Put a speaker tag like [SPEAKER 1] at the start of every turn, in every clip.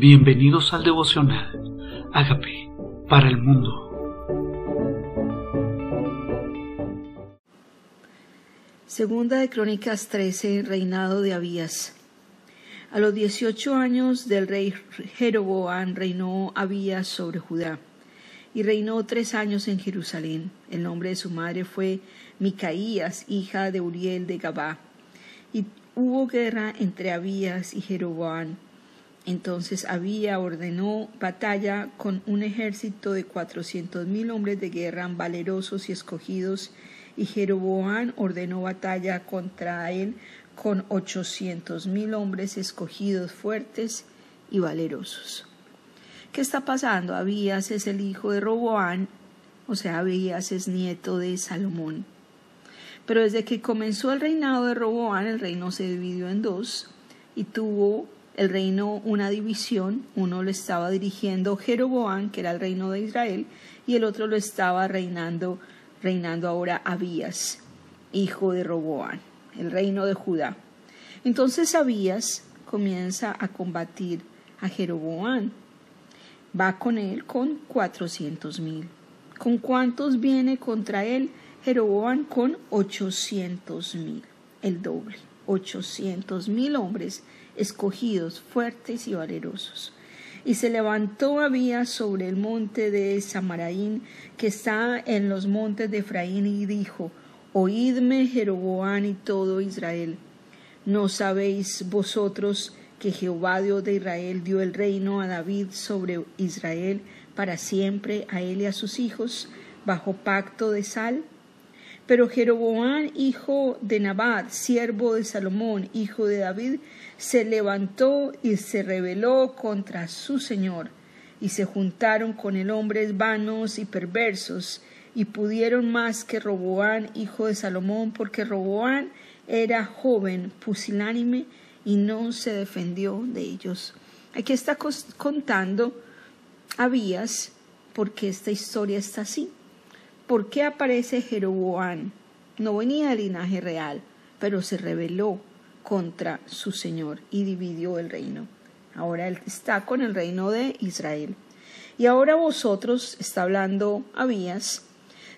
[SPEAKER 1] Bienvenidos al devocional. Hágame para el mundo.
[SPEAKER 2] Segunda de Crónicas 13, reinado de Abías. A los dieciocho años del rey Jeroboam reinó Abías sobre Judá y reinó tres años en Jerusalén. El nombre de su madre fue Micaías, hija de Uriel de Gabá. Y hubo guerra entre Abías y Jeroboam. Entonces Abías ordenó batalla con un ejército de cuatrocientos mil hombres de guerra valerosos y escogidos, y Jeroboam ordenó batalla contra él con ochocientos mil hombres escogidos fuertes y valerosos. ¿Qué está pasando? Abías es el hijo de Roboán, o sea, Abías es nieto de Salomón. Pero desde que comenzó el reinado de Roboán, el reino se dividió en dos y tuvo el reino una división. Uno lo estaba dirigiendo Jeroboán, que era el reino de Israel, y el otro lo estaba reinando, reinando ahora Abías, hijo de Roboán, el reino de Judá. Entonces Abías comienza a combatir a Jeroboán va con él con cuatrocientos mil. ¿Con cuántos viene contra él Jeroboam? Con ochocientos mil, el doble, ochocientos mil hombres escogidos, fuertes y valerosos. Y se levantó Abías sobre el monte de Samaraín, que está en los montes de Efraín, y dijo, Oídme Jeroboam y todo Israel. ¿No sabéis vosotros que Jehová Dios de Israel dio el reino a David sobre Israel para siempre, a él y a sus hijos, bajo pacto de sal. Pero Jeroboam, hijo de Nabat, siervo de Salomón, hijo de David, se levantó y se rebeló contra su señor, y se juntaron con él hombres vanos y perversos, y pudieron más que Roboán, hijo de Salomón, porque Roboán era joven, pusilánime, y no se defendió de ellos. Aquí está contando Abías por qué esta historia está así. ¿Por qué aparece Jeroboam? No venía del linaje real, pero se rebeló contra su Señor y dividió el reino. Ahora él está con el reino de Israel. Y ahora vosotros, está hablando Abías,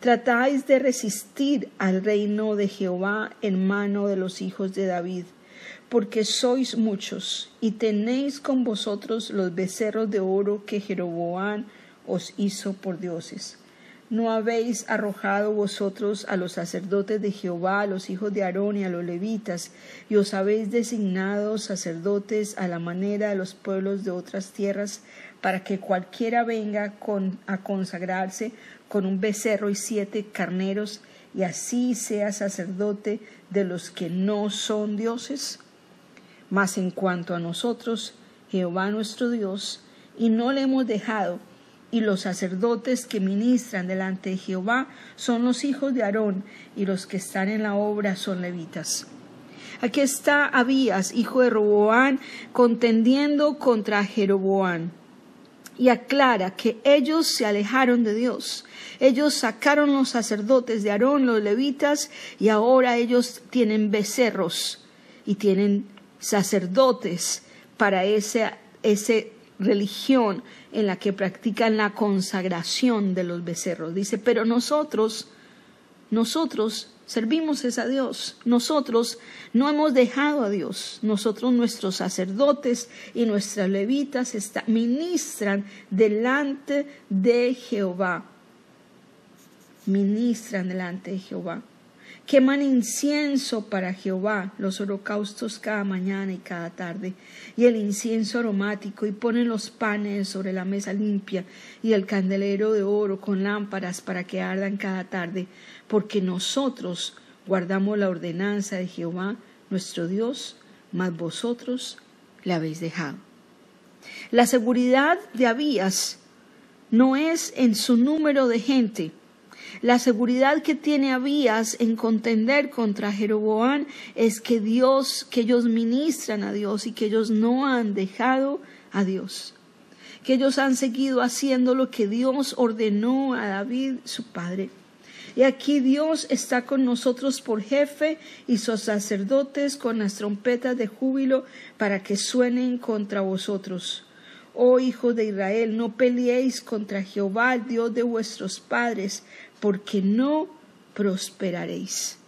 [SPEAKER 2] tratáis de resistir al reino de Jehová en mano de los hijos de David porque sois muchos, y tenéis con vosotros los becerros de oro que Jeroboam os hizo por dioses. ¿No habéis arrojado vosotros a los sacerdotes de Jehová, a los hijos de Aarón y a los levitas, y os habéis designado sacerdotes a la manera de los pueblos de otras tierras, para que cualquiera venga a consagrarse con un becerro y siete carneros, y así sea sacerdote de los que no son dioses? Mas en cuanto a nosotros, Jehová nuestro Dios, y no le hemos dejado, y los sacerdotes que ministran delante de Jehová son los hijos de Aarón, y los que están en la obra son levitas. Aquí está Abías, hijo de Roboán, contendiendo contra Jeroboán. Y aclara que ellos se alejaron de Dios. Ellos sacaron los sacerdotes de Aarón, los levitas, y ahora ellos tienen becerros y tienen sacerdotes para esa, religión en la que practican la consagración de los becerros. Dice, pero nosotros, nosotros servimos a Dios, nosotros no hemos dejado a Dios, nosotros nuestros sacerdotes y nuestras levitas ministran delante de Jehová, ministran delante de Jehová queman incienso para Jehová, los holocaustos cada mañana y cada tarde, y el incienso aromático, y ponen los panes sobre la mesa limpia, y el candelero de oro con lámparas para que ardan cada tarde, porque nosotros guardamos la ordenanza de Jehová, nuestro Dios, mas vosotros la habéis dejado. La seguridad de Abías no es en su número de gente, la seguridad que tiene Abías en contender contra Jeroboam es que Dios, que ellos ministran a Dios y que ellos no han dejado a Dios. Que ellos han seguido haciendo lo que Dios ordenó a David, su padre. Y aquí Dios está con nosotros por jefe y sus sacerdotes con las trompetas de júbilo para que suenen contra vosotros. oh hijos de Israel, no peleéis contra Jehová, Dios de vuestros padres, porque no prosperaréis.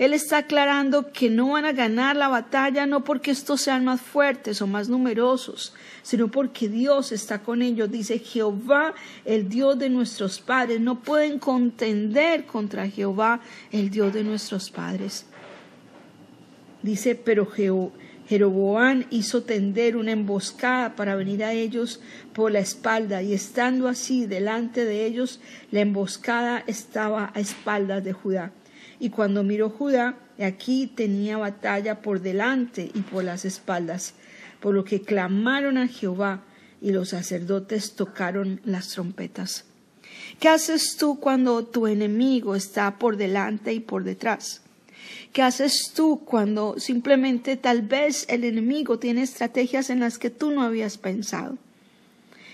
[SPEAKER 2] Él está aclarando que no van a ganar la batalla no porque estos sean más fuertes o más numerosos, sino porque Dios está con ellos. Dice Jehová, el Dios de nuestros padres. No pueden contender contra Jehová, el Dios de nuestros padres. Dice, pero Jeroboán hizo tender una emboscada para venir a ellos por la espalda, y estando así delante de ellos, la emboscada estaba a espaldas de Judá. Y cuando miró Judá, aquí tenía batalla por delante y por las espaldas, por lo que clamaron a Jehová y los sacerdotes tocaron las trompetas. ¿Qué haces tú cuando tu enemigo está por delante y por detrás? ¿Qué haces tú cuando simplemente tal vez el enemigo tiene estrategias en las que tú no habías pensado?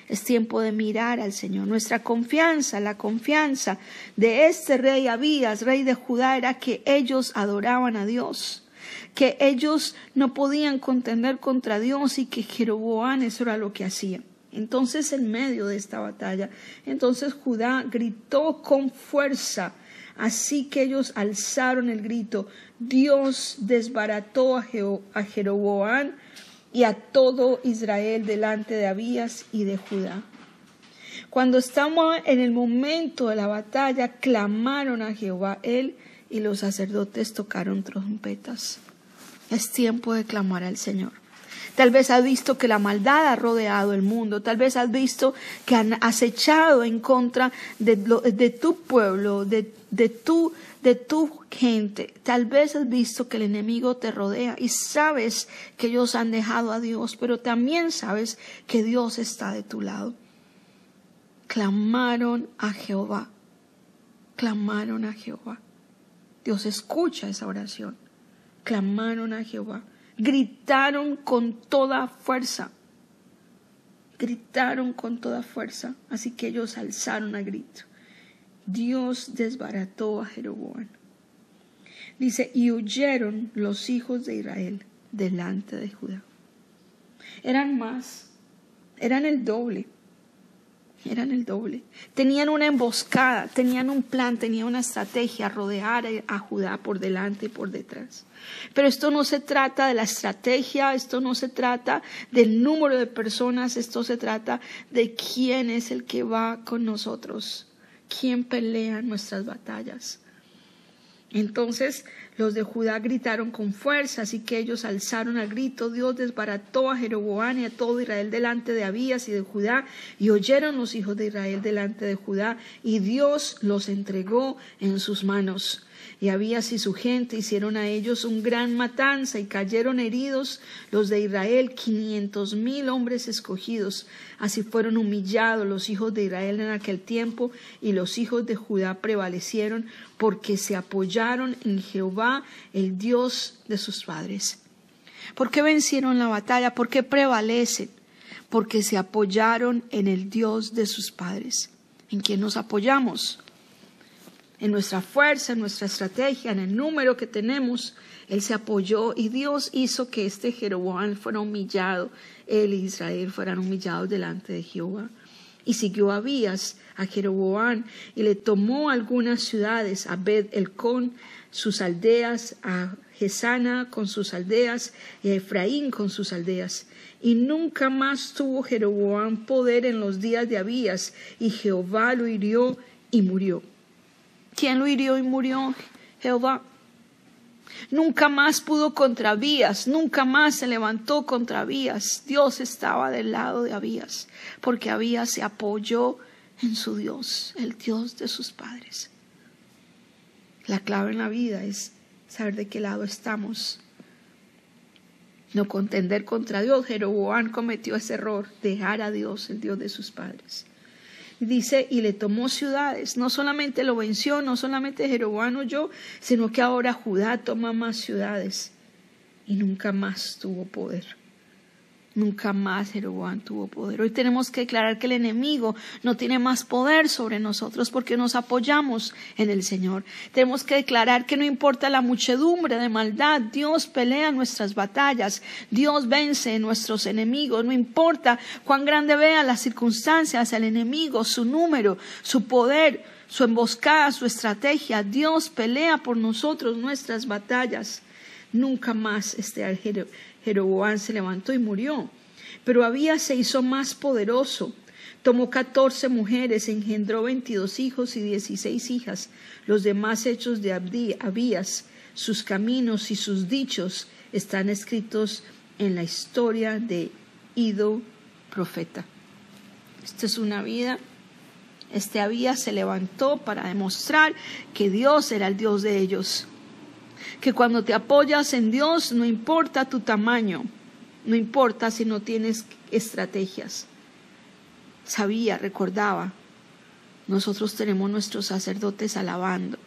[SPEAKER 2] Es tiempo de mirar al Señor. Nuestra confianza, la confianza de este rey Abías, rey de Judá, era que ellos adoraban a Dios, que ellos no podían contender contra Dios y que Jeroboán eso era lo que hacía. Entonces, en medio de esta batalla, entonces Judá gritó con fuerza, así que ellos alzaron el grito. Dios desbarató a, Jeroboán y a todo Israel delante de Abías y de Judá. Cuando estamos en el momento de la batalla, clamaron a Jehová él y los sacerdotes tocaron trompetas. Es tiempo de clamar al Señor. Tal vez has visto que la maldad ha rodeado el mundo. Tal vez has visto que han acechado en contra de, tu pueblo, de tu de tu gente. Tal vez has visto que el enemigo te rodea y sabes que ellos han dejado a Dios, pero también sabes que Dios está de tu lado. Clamaron a Jehová. Clamaron a Jehová. Dios escucha esa oración. Clamaron a Jehová. Gritaron con toda fuerza. Gritaron con toda fuerza. Así que ellos alzaron a grito. Dios desbarató a Jeroboam. Dice, y huyeron los hijos de Israel delante de Judá. Eran más, eran el doble, eran el doble. Tenían una emboscada, tenían un plan, tenían una estrategia, rodear a Judá por delante y por detrás. Pero esto no se trata de la estrategia, esto no se trata del número de personas, esto se trata de quién es el que va con nosotros quién pelea nuestras batallas. Entonces los de Judá gritaron con fuerza, así que ellos alzaron al grito, Dios desbarató a Jeroboam y a todo Israel delante de Abías y de Judá, y oyeron los hijos de Israel delante de Judá, y Dios los entregó en sus manos. Y Abías y su gente hicieron a ellos un gran matanza y cayeron heridos los de Israel, quinientos mil hombres escogidos. Así fueron humillados los hijos de Israel en aquel tiempo y los hijos de Judá prevalecieron porque se apoyaron en Jehová, el Dios de sus padres. ¿Por qué vencieron la batalla? ¿Por qué prevalecen? Porque se apoyaron en el Dios de sus padres. ¿En quién nos apoyamos? En nuestra fuerza, en nuestra estrategia, en el número que tenemos. Él se apoyó y Dios hizo que este Jeroboam fuera humillado, él y Israel fueran humillados delante de Jehová. Y siguió Abías a Jeroboam y le tomó algunas ciudades, a Bet Elcón, sus aldeas, a Gesana con sus aldeas y a Efraín con sus aldeas. Y nunca más tuvo Jeroboam poder en los días de Abías, y Jehová lo hirió y murió. ¿Quién lo hirió y murió? Jehová. Nunca más pudo contra Abías, nunca más se levantó contra Abías. Dios estaba del lado de Abías, porque Abías se apoyó en su Dios, el Dios de sus padres. La clave en la vida es saber de qué lado estamos. No contender contra Dios. Jeroboam cometió ese error, dejar a Dios, el Dios de sus padres. Dice, y le tomó ciudades. No solamente lo venció, no solamente Jeroboam huyó, sino que ahora Judá toma más ciudades y nunca más tuvo poder. Nunca más Jeroboam tuvo poder. Hoy tenemos que declarar que el enemigo no tiene más poder sobre nosotros porque nos apoyamos en el Señor. Tenemos que declarar que no importa la muchedumbre de maldad, Dios pelea nuestras batallas, Dios vence nuestros enemigos, no importa cuán grande vea las circunstancias, el enemigo, su número, su poder, su emboscada, su estrategia, Dios pelea por nosotros nuestras batallas. Nunca más este Jeroboam se levantó y murió. Pero Abías se hizo más poderoso. Tomó catorce mujeres, engendró veintidós hijos y dieciséis hijas. Los demás hechos de Abías, sus caminos y sus dichos están escritos en la historia de Ido profeta. Esta es una vida. Este Abías se levantó para demostrar que Dios era el Dios de ellos que cuando te apoyas en Dios no importa tu tamaño, no importa si no tienes estrategias. Sabía, recordaba, nosotros tenemos nuestros sacerdotes alabando,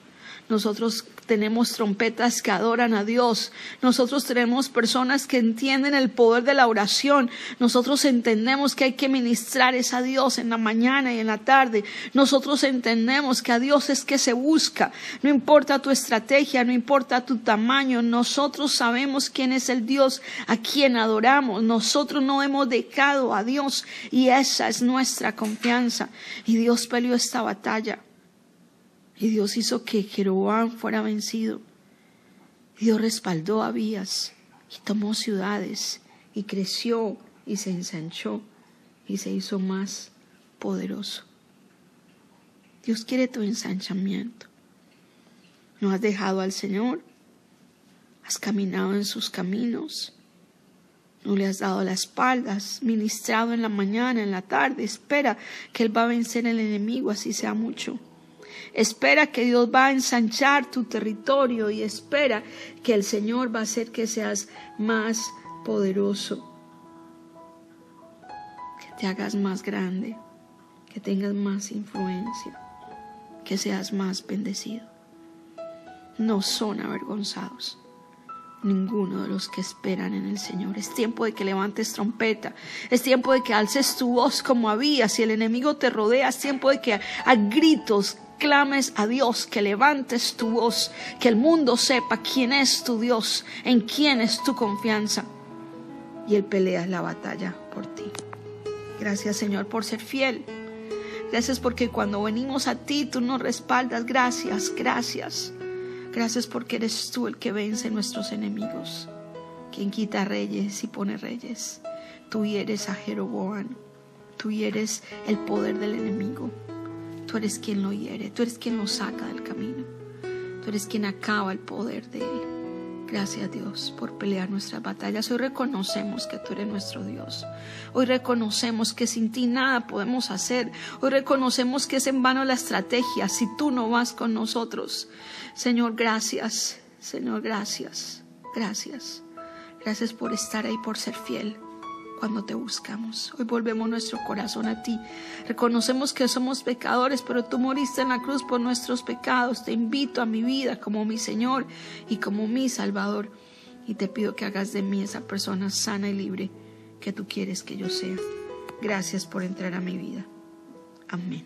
[SPEAKER 2] nosotros tenemos trompetas que adoran a Dios. Nosotros tenemos personas que entienden el poder de la oración. Nosotros entendemos que hay que ministrar es a Dios en la mañana y en la tarde. Nosotros entendemos que a Dios es que se busca. No importa tu estrategia, no importa tu tamaño. Nosotros sabemos quién es el Dios a quien adoramos. Nosotros no hemos dejado a Dios y esa es nuestra confianza. Y Dios peleó esta batalla. Y Dios hizo que Jeroboam fuera vencido. Dios respaldó a Abías y tomó ciudades y creció y se ensanchó y se hizo más poderoso. Dios quiere tu ensanchamiento. No has dejado al Señor. Has caminado en sus caminos. No le has dado la espalda. Has ministrado en la mañana, en la tarde. Espera que Él va a vencer al enemigo, así sea mucho. Espera que Dios va a ensanchar tu territorio y espera que el Señor va a hacer que seas más poderoso, que te hagas más grande, que tengas más influencia, que seas más bendecido. No son avergonzados ninguno de los que esperan en el Señor. Es tiempo de que levantes trompeta, es tiempo de que alces tu voz como había, si el enemigo te rodea, es tiempo de que a gritos clames a Dios, que levantes tu voz, que el mundo sepa quién es tu Dios, en quién es tu confianza. Y Él pelea la batalla por ti. Gracias Señor por ser fiel. Gracias porque cuando venimos a ti tú nos respaldas. Gracias, gracias. Gracias porque eres tú el que vence nuestros enemigos, quien quita reyes y pone reyes. Tú eres a Jeroboam, tú eres el poder del enemigo. Tú eres quien lo hiere, tú eres quien lo saca del camino, tú eres quien acaba el poder de él. Gracias Dios por pelear nuestras batallas. Hoy reconocemos que tú eres nuestro Dios. Hoy reconocemos que sin ti nada podemos hacer. Hoy reconocemos que es en vano la estrategia si tú no vas con nosotros. Señor, gracias. Señor, gracias. Gracias. Gracias por estar ahí, por ser fiel cuando te buscamos. Hoy volvemos nuestro corazón a ti. Reconocemos que somos pecadores, pero tú moriste en la cruz por nuestros pecados. Te invito a mi vida como mi Señor y como mi Salvador. Y te pido que hagas de mí esa persona sana y libre que tú quieres que yo sea. Gracias por entrar a mi vida. Amén.